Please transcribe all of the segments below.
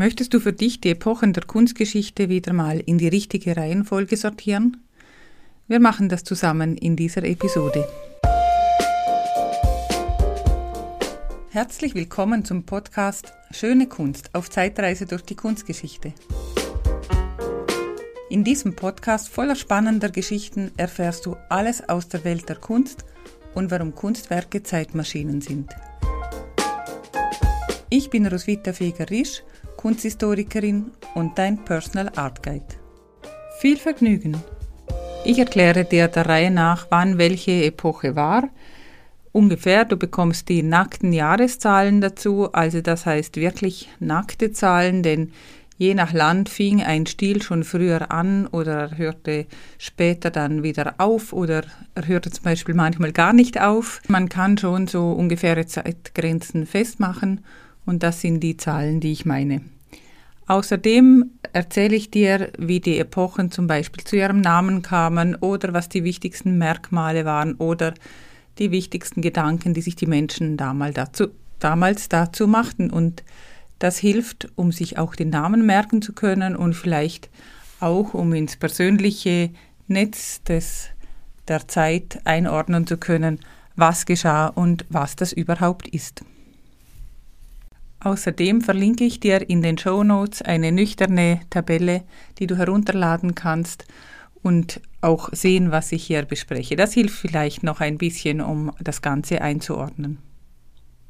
Möchtest du für dich die Epochen der Kunstgeschichte wieder mal in die richtige Reihenfolge sortieren? Wir machen das zusammen in dieser Episode. Herzlich willkommen zum Podcast Schöne Kunst auf Zeitreise durch die Kunstgeschichte. In diesem Podcast voller spannender Geschichten erfährst du alles aus der Welt der Kunst und warum Kunstwerke Zeitmaschinen sind. Ich bin Roswitha Feger-Risch, Kunsthistorikerin und dein Personal Art Guide. Viel Vergnügen! Ich erkläre dir der Reihe nach, wann welche Epoche war. Ungefähr, du bekommst die nackten Jahreszahlen dazu, also das heißt wirklich nackte Zahlen, denn Je nach Land fing ein Stil schon früher an oder hörte später dann wieder auf oder er hörte zum Beispiel manchmal gar nicht auf. Man kann schon so ungefähre Zeitgrenzen festmachen und das sind die Zahlen, die ich meine. Außerdem erzähle ich dir, wie die Epochen zum Beispiel zu ihrem Namen kamen oder was die wichtigsten Merkmale waren oder die wichtigsten Gedanken, die sich die Menschen damals dazu, damals dazu machten. Und das hilft, um sich auch den Namen merken zu können und vielleicht auch, um ins persönliche Netz des, der Zeit einordnen zu können, was geschah und was das überhaupt ist. Außerdem verlinke ich dir in den Show Notes eine nüchterne Tabelle, die du herunterladen kannst und auch sehen, was ich hier bespreche. Das hilft vielleicht noch ein bisschen, um das Ganze einzuordnen.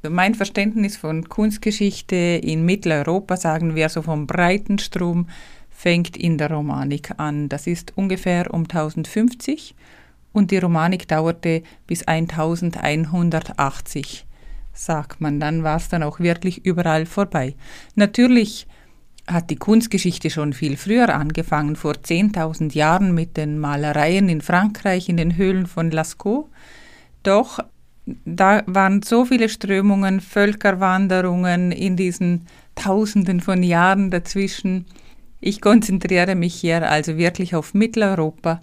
Mein Verständnis von Kunstgeschichte in Mitteleuropa, sagen wir so vom breiten Strom, fängt in der Romanik an. Das ist ungefähr um 1050 und die Romanik dauerte bis 1180, sagt man. Dann war es dann auch wirklich überall vorbei. Natürlich hat die Kunstgeschichte schon viel früher angefangen, vor 10.000 Jahren mit den Malereien in Frankreich in den Höhlen von Lascaux. Doch da waren so viele Strömungen, Völkerwanderungen in diesen Tausenden von Jahren dazwischen. Ich konzentriere mich hier also wirklich auf Mitteleuropa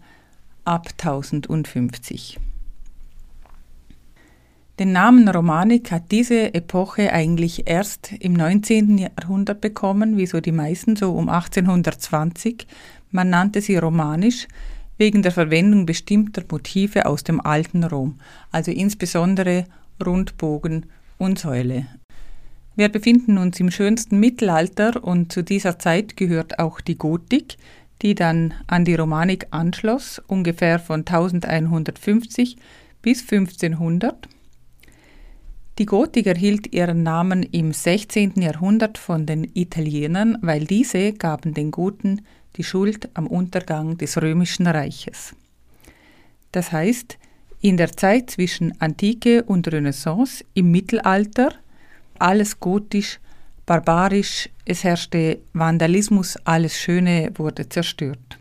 ab 1050. Den Namen Romanik hat diese Epoche eigentlich erst im 19. Jahrhundert bekommen, wie so die meisten, so um 1820. Man nannte sie romanisch, wegen der Verwendung bestimmter Motive aus dem alten Rom, also insbesondere Rundbogen und Säule. Wir befinden uns im schönsten Mittelalter und zu dieser Zeit gehört auch die Gotik, die dann an die Romanik anschloss, ungefähr von 1150 bis 1500. Die Gotik erhielt ihren Namen im 16. Jahrhundert von den Italienern, weil diese gaben den Goten die Schuld am Untergang des römischen Reiches. Das heißt, in der Zeit zwischen Antike und Renaissance im Mittelalter alles gotisch, barbarisch, es herrschte Vandalismus, alles Schöne wurde zerstört.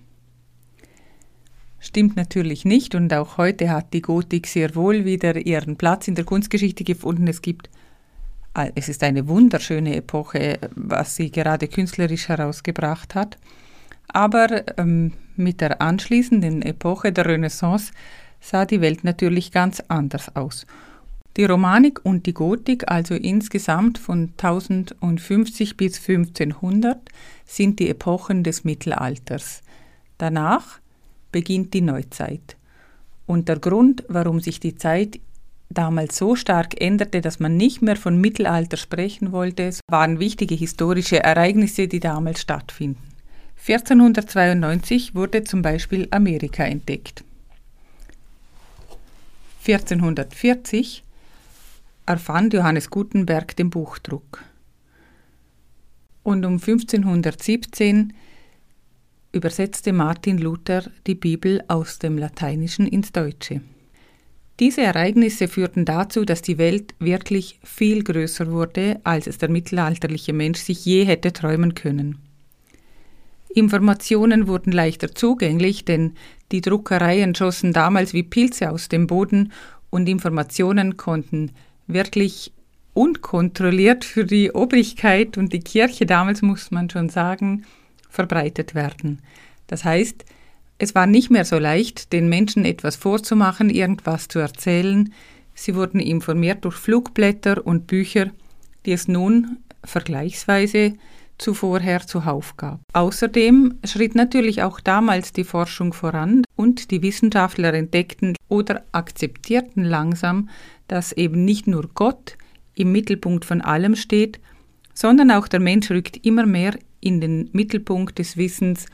Stimmt natürlich nicht und auch heute hat die Gotik sehr wohl wieder ihren Platz in der Kunstgeschichte gefunden. Es gibt es ist eine wunderschöne Epoche, was sie gerade künstlerisch herausgebracht hat. Aber ähm, mit der anschließenden Epoche der Renaissance sah die Welt natürlich ganz anders aus. Die Romanik und die Gotik, also insgesamt von 1050 bis 1500, sind die Epochen des Mittelalters. Danach beginnt die Neuzeit. Und der Grund, warum sich die Zeit damals so stark änderte, dass man nicht mehr von Mittelalter sprechen wollte, waren wichtige historische Ereignisse, die damals stattfinden. 1492 wurde zum Beispiel Amerika entdeckt. 1440 erfand Johannes Gutenberg den Buchdruck. Und um 1517 übersetzte Martin Luther die Bibel aus dem Lateinischen ins Deutsche. Diese Ereignisse führten dazu, dass die Welt wirklich viel größer wurde, als es der mittelalterliche Mensch sich je hätte träumen können. Informationen wurden leichter zugänglich, denn die Druckereien schossen damals wie Pilze aus dem Boden und Informationen konnten wirklich unkontrolliert für die Obrigkeit und die Kirche damals, muss man schon sagen, verbreitet werden. Das heißt, es war nicht mehr so leicht, den Menschen etwas vorzumachen, irgendwas zu erzählen. Sie wurden informiert durch Flugblätter und Bücher, die es nun vergleichsweise zuvorher zuhauf gab. Außerdem schritt natürlich auch damals die Forschung voran und die Wissenschaftler entdeckten oder akzeptierten langsam, dass eben nicht nur Gott im Mittelpunkt von allem steht, sondern auch der Mensch rückt immer mehr in den Mittelpunkt des Wissens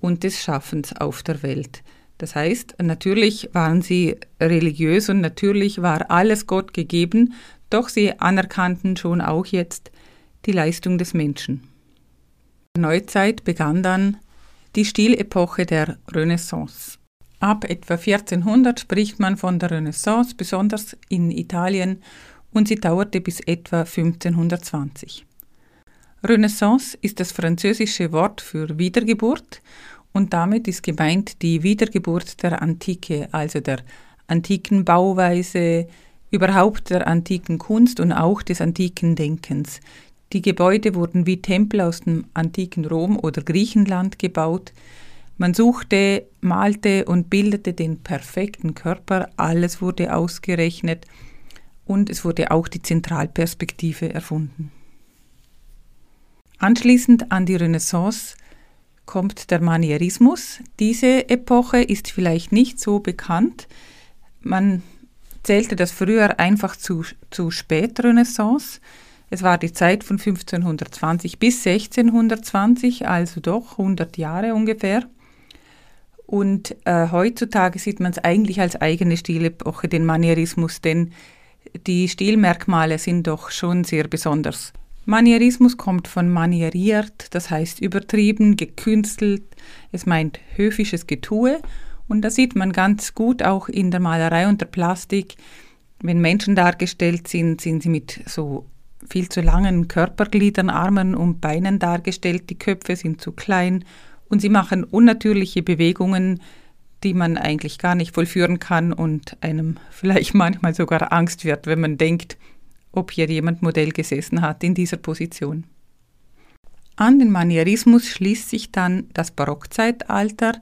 und des Schaffens auf der Welt. Das heißt, natürlich waren sie religiös und natürlich war alles Gott gegeben, doch sie anerkannten schon auch jetzt die Leistung des Menschen. Der Neuzeit begann dann die Stilepoche der Renaissance. Ab etwa 1400 spricht man von der Renaissance, besonders in Italien, und sie dauerte bis etwa 1520. Renaissance ist das französische Wort für Wiedergeburt und damit ist gemeint die Wiedergeburt der Antike, also der antiken Bauweise, überhaupt der antiken Kunst und auch des antiken Denkens. Die Gebäude wurden wie Tempel aus dem antiken Rom oder Griechenland gebaut. Man suchte, malte und bildete den perfekten Körper, alles wurde ausgerechnet und es wurde auch die Zentralperspektive erfunden. Anschließend an die Renaissance kommt der Manierismus. Diese Epoche ist vielleicht nicht so bekannt. Man zählte das früher einfach zu, zu Spätrenaissance. Es war die Zeit von 1520 bis 1620, also doch 100 Jahre ungefähr. Und äh, heutzutage sieht man es eigentlich als eigene Stilepoche, den Manierismus, denn die Stilmerkmale sind doch schon sehr besonders. Manierismus kommt von manieriert, das heißt übertrieben, gekünstelt. Es meint höfisches Getue. Und da sieht man ganz gut auch in der Malerei und der Plastik, wenn Menschen dargestellt sind, sind sie mit so viel zu langen Körpergliedern, Armen und Beinen dargestellt. Die Köpfe sind zu klein und sie machen unnatürliche Bewegungen, die man eigentlich gar nicht vollführen kann und einem vielleicht manchmal sogar Angst wird, wenn man denkt, ob hier jemand Modell gesessen hat in dieser Position. An den Manierismus schließt sich dann das Barockzeitalter,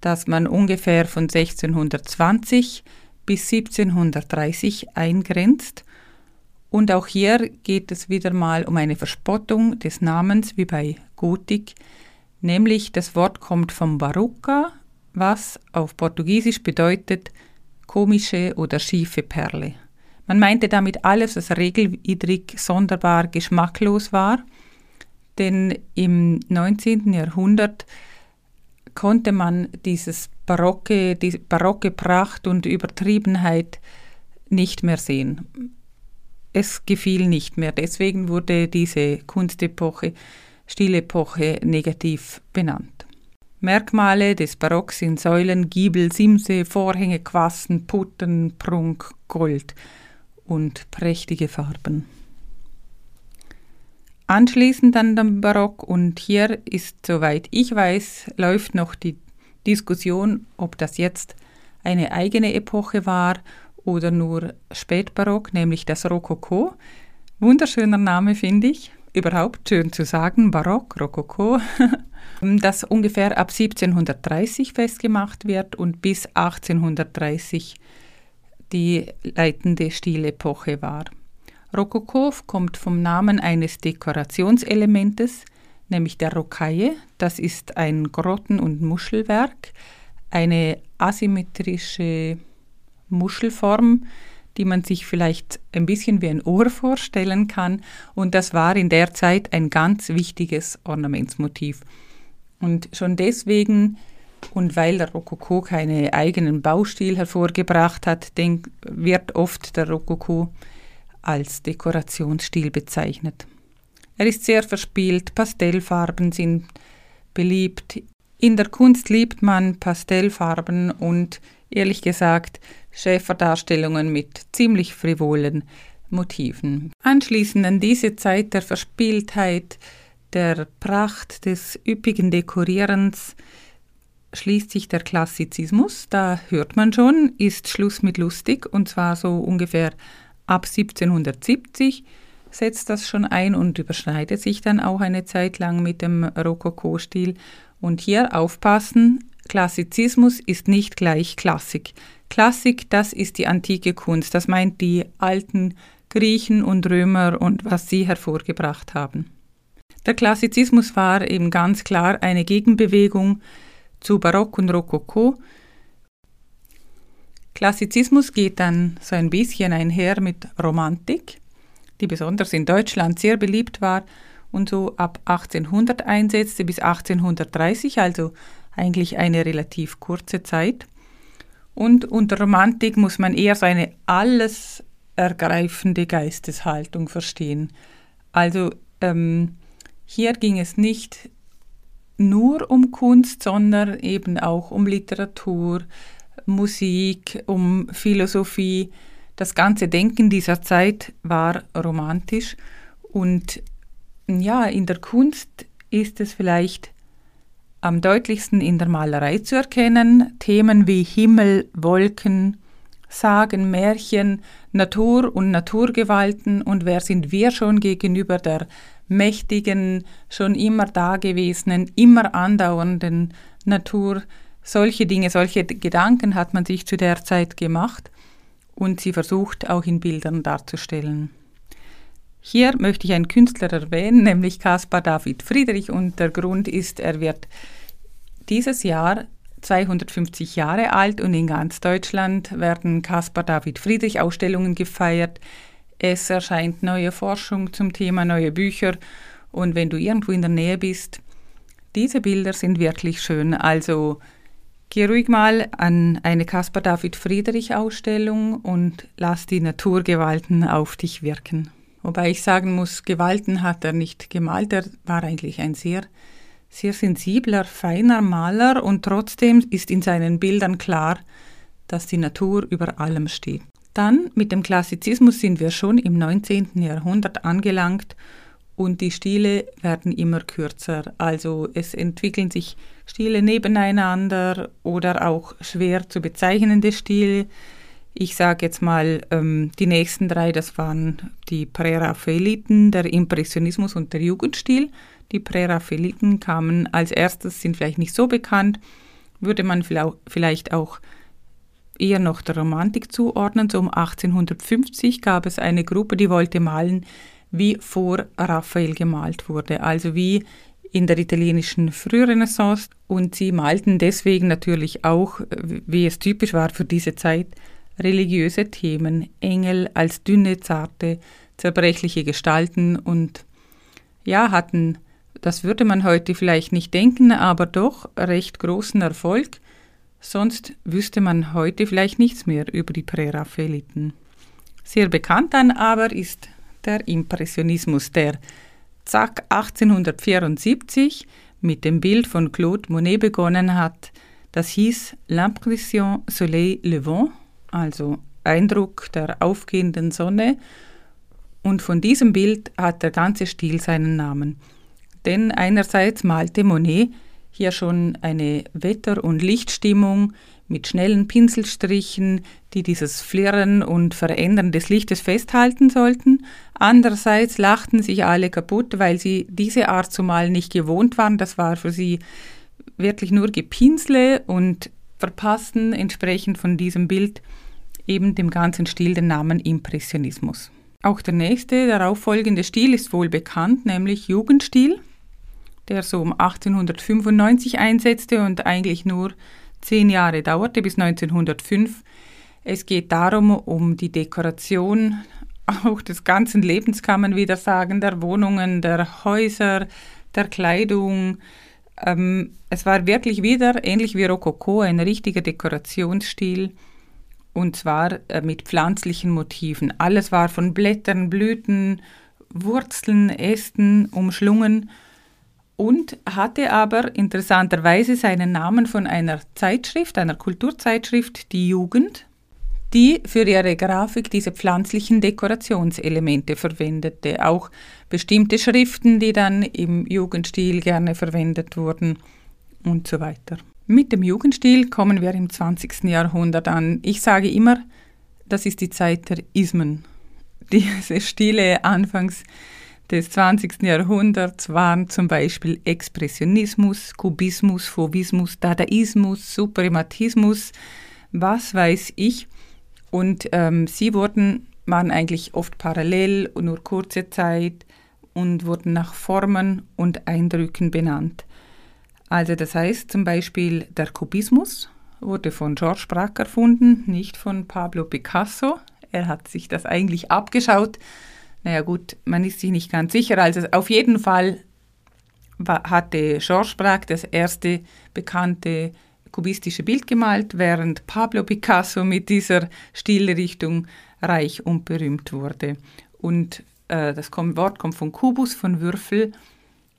das man ungefähr von 1620 bis 1730 eingrenzt. Und auch hier geht es wieder mal um eine Verspottung des Namens wie bei Gotik, nämlich das Wort kommt vom Barocca, was auf Portugiesisch bedeutet komische oder schiefe Perle. Man meinte damit alles, was regelwidrig, sonderbar, geschmacklos war, denn im 19. Jahrhundert konnte man dieses barocke, die barocke Pracht und Übertriebenheit nicht mehr sehen. Es gefiel nicht mehr. Deswegen wurde diese Kunstepoche, Stilepoche, negativ benannt. Merkmale des Barocks sind Säulen, Giebel, Simse, Vorhänge, Quassen, Putten, Prunk, Gold und prächtige Farben. Anschließend an den Barock und hier ist, soweit ich weiß, läuft noch die Diskussion, ob das jetzt eine eigene Epoche war oder nur Spätbarock, nämlich das Rokoko. Wunderschöner Name finde ich. Überhaupt schön zu sagen, Barock, Rokoko, das ungefähr ab 1730 festgemacht wird und bis 1830 die leitende Stilepoche war. Rokoko kommt vom Namen eines Dekorationselementes, nämlich der Rocaille. Das ist ein Grotten- und Muschelwerk, eine asymmetrische Muschelform, die man sich vielleicht ein bisschen wie ein Ohr vorstellen kann. Und das war in der Zeit ein ganz wichtiges Ornamentsmotiv. Und schon deswegen und weil der Rokoko keinen eigenen Baustil hervorgebracht hat, wird oft der Rokoko als Dekorationsstil bezeichnet. Er ist sehr verspielt, Pastellfarben sind beliebt. In der Kunst liebt man Pastellfarben und ehrlich gesagt Schäferdarstellungen mit ziemlich frivolen Motiven. Anschließend an diese Zeit der Verspieltheit, der Pracht, des üppigen Dekorierens, schließt sich der Klassizismus. Da hört man schon, ist Schluss mit lustig und zwar so ungefähr ab 1770 setzt das schon ein und überschneidet sich dann auch eine Zeit lang mit dem Rokoko-Stil. Und hier aufpassen, Klassizismus ist nicht gleich Klassik. Klassik, das ist die antike Kunst, das meint die alten Griechen und Römer und was sie hervorgebracht haben. Der Klassizismus war eben ganz klar eine Gegenbewegung zu Barock und Rokoko. Klassizismus geht dann so ein bisschen einher mit Romantik, die besonders in Deutschland sehr beliebt war und so ab 1800 einsetzte bis 1830, also eigentlich eine relativ kurze Zeit. Und unter Romantik muss man eher so eine alles ergreifende Geisteshaltung verstehen. Also ähm, hier ging es nicht nur um Kunst, sondern eben auch um Literatur, Musik, um Philosophie. Das ganze Denken dieser Zeit war romantisch und ja, in der Kunst ist es vielleicht am deutlichsten in der Malerei zu erkennen. Themen wie Himmel, Wolken, Sagen, Märchen, Natur und Naturgewalten und wer sind wir schon gegenüber der mächtigen, schon immer dagewesenen, immer andauernden Natur. Solche Dinge, solche Gedanken hat man sich zu der Zeit gemacht und sie versucht auch in Bildern darzustellen. Hier möchte ich einen Künstler erwähnen, nämlich Caspar David Friedrich und der Grund ist, er wird dieses Jahr 250 Jahre alt und in ganz Deutschland werden Caspar David Friedrich Ausstellungen gefeiert. Es erscheint neue Forschung zum Thema, neue Bücher und wenn du irgendwo in der Nähe bist, diese Bilder sind wirklich schön. Also geh ruhig mal an eine Caspar David Friedrich Ausstellung und lass die Naturgewalten auf dich wirken. Wobei ich sagen muss, Gewalten hat er nicht gemalt, er war eigentlich ein sehr sehr sensibler, feiner Maler und trotzdem ist in seinen Bildern klar, dass die Natur über allem steht. Dann mit dem Klassizismus sind wir schon im 19. Jahrhundert angelangt und die Stile werden immer kürzer. Also es entwickeln sich Stile nebeneinander oder auch schwer zu bezeichnende Stile. Ich sage jetzt mal, ähm, die nächsten drei, das waren die Präraffaeliten, der Impressionismus und der Jugendstil. Die Präraffaeliten kamen als erstes, sind vielleicht nicht so bekannt, würde man vielleicht auch eher noch der Romantik zuordnen. So um 1850 gab es eine Gruppe, die wollte malen, wie vor Raphael gemalt wurde, also wie in der italienischen Frührenaissance. Und sie malten deswegen natürlich auch, wie es typisch war für diese Zeit, religiöse Themen, Engel als dünne, zarte, zerbrechliche Gestalten und ja, hatten das würde man heute vielleicht nicht denken, aber doch recht großen Erfolg. Sonst wüsste man heute vielleicht nichts mehr über die Präraffaeliten. Sehr bekannt dann aber ist der Impressionismus, der zack 1874 mit dem Bild von Claude Monet begonnen hat. Das hieß L'impression Soleil Levant, also Eindruck der aufgehenden Sonne. Und von diesem Bild hat der ganze Stil seinen Namen. Denn einerseits malte Monet hier schon eine Wetter- und Lichtstimmung mit schnellen Pinselstrichen, die dieses Flirren und Verändern des Lichtes festhalten sollten. Andererseits lachten sich alle kaputt, weil sie diese Art zu malen nicht gewohnt waren. Das war für sie wirklich nur Gepinsle und verpassten entsprechend von diesem Bild eben dem ganzen Stil den Namen Impressionismus. Auch der nächste, darauffolgende Stil ist wohl bekannt, nämlich Jugendstil der so um 1895 einsetzte und eigentlich nur zehn Jahre dauerte, bis 1905. Es geht darum, um die Dekoration auch des ganzen Lebens, kann man wieder sagen, der Wohnungen, der Häuser, der Kleidung. Ähm, es war wirklich wieder, ähnlich wie Rokoko, ein richtiger Dekorationsstil und zwar äh, mit pflanzlichen Motiven. Alles war von Blättern, Blüten, Wurzeln, Ästen umschlungen und hatte aber interessanterweise seinen Namen von einer Zeitschrift, einer Kulturzeitschrift, die Jugend, die für ihre Grafik diese pflanzlichen Dekorationselemente verwendete, auch bestimmte Schriften, die dann im Jugendstil gerne verwendet wurden und so weiter. Mit dem Jugendstil kommen wir im 20. Jahrhundert an. Ich sage immer, das ist die Zeit der Ismen. Diese Stile anfangs des 20. Jahrhunderts waren zum Beispiel Expressionismus, Kubismus, Fauvismus, Dadaismus, Suprematismus, was weiß ich. Und ähm, sie wurden, waren eigentlich oft parallel und nur kurze Zeit. und wurden nach Formen und Eindrücken benannt. Also das heißt zum Beispiel der Kubismus wurde von Georges Braque erfunden, nicht von Pablo Picasso. Er hat sich das eigentlich abgeschaut. Naja gut, man ist sich nicht ganz sicher. Also auf jeden Fall hatte Georges Braque das erste bekannte kubistische Bild gemalt, während Pablo Picasso mit dieser Stilrichtung reich und berühmt wurde. Und äh, das Wort kommt von Kubus, von Würfel,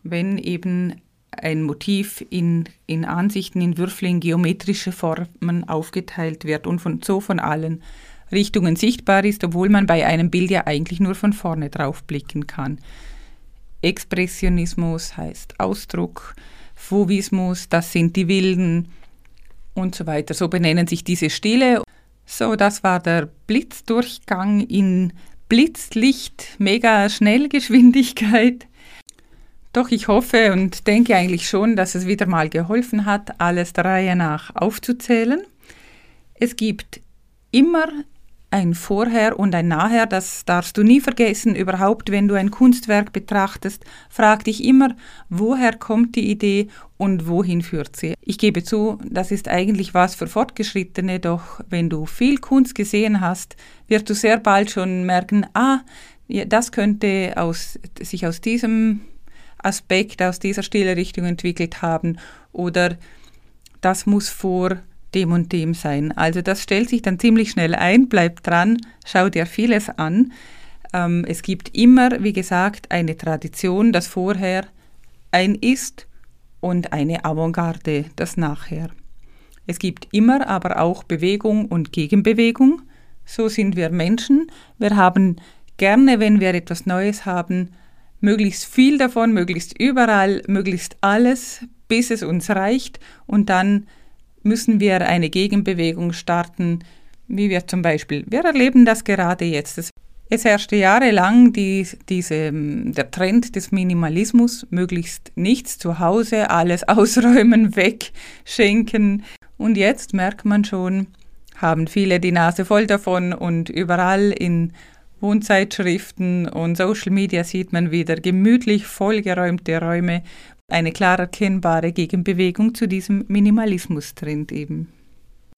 wenn eben ein Motiv in, in Ansichten, in Würfel, in geometrische Formen aufgeteilt wird und von, so von allen Richtungen sichtbar ist, obwohl man bei einem Bild ja eigentlich nur von vorne drauf blicken kann. Expressionismus heißt Ausdruck, Fauvismus, das sind die Wilden und so weiter. So benennen sich diese Stile. So, das war der Blitzdurchgang in Blitzlicht, mega Schnellgeschwindigkeit. Doch ich hoffe und denke eigentlich schon, dass es wieder mal geholfen hat, alles der Reihe nach aufzuzählen. Es gibt immer ein Vorher und ein Nachher, das darfst du nie vergessen. Überhaupt, wenn du ein Kunstwerk betrachtest, frag dich immer, woher kommt die Idee und wohin führt sie. Ich gebe zu, das ist eigentlich was für Fortgeschrittene, doch wenn du viel Kunst gesehen hast, wirst du sehr bald schon merken, ah, das könnte aus, sich aus diesem Aspekt, aus dieser Stilrichtung entwickelt haben oder das muss vor dem und dem sein. Also das stellt sich dann ziemlich schnell ein, bleib dran, schau dir vieles an. Ähm, es gibt immer, wie gesagt, eine Tradition, das Vorher ein Ist und eine Avantgarde, das Nachher. Es gibt immer aber auch Bewegung und Gegenbewegung. So sind wir Menschen. Wir haben gerne, wenn wir etwas Neues haben, möglichst viel davon, möglichst überall, möglichst alles, bis es uns reicht und dann müssen wir eine Gegenbewegung starten, wie wir zum Beispiel, wir erleben das gerade jetzt. Es herrschte jahrelang die, diese, der Trend des Minimalismus, möglichst nichts zu Hause, alles ausräumen, wegschenken. Und jetzt merkt man schon, haben viele die Nase voll davon und überall in Wohnzeitschriften und Social Media sieht man wieder gemütlich vollgeräumte Räume, eine klar erkennbare Gegenbewegung zu diesem Minimalismus-Trend eben.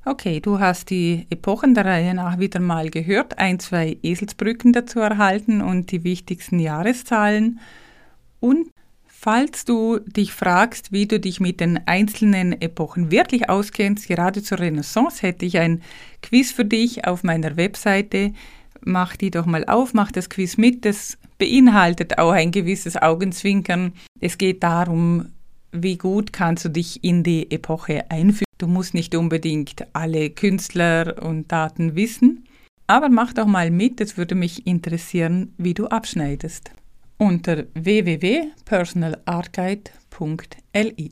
Okay, du hast die Epochen der Reihe nach wieder mal gehört, ein, zwei Eselsbrücken dazu erhalten und die wichtigsten Jahreszahlen. Und falls du dich fragst, wie du dich mit den einzelnen Epochen wirklich auskennst, gerade zur Renaissance hätte ich ein Quiz für dich auf meiner Webseite mach die doch mal auf, mach das Quiz mit. Das beinhaltet auch ein gewisses Augenzwinkern. Es geht darum, wie gut kannst du dich in die Epoche einfügen. Du musst nicht unbedingt alle Künstler und Daten wissen, aber mach doch mal mit, es würde mich interessieren, wie du abschneidest. Unter www.personalartguide.li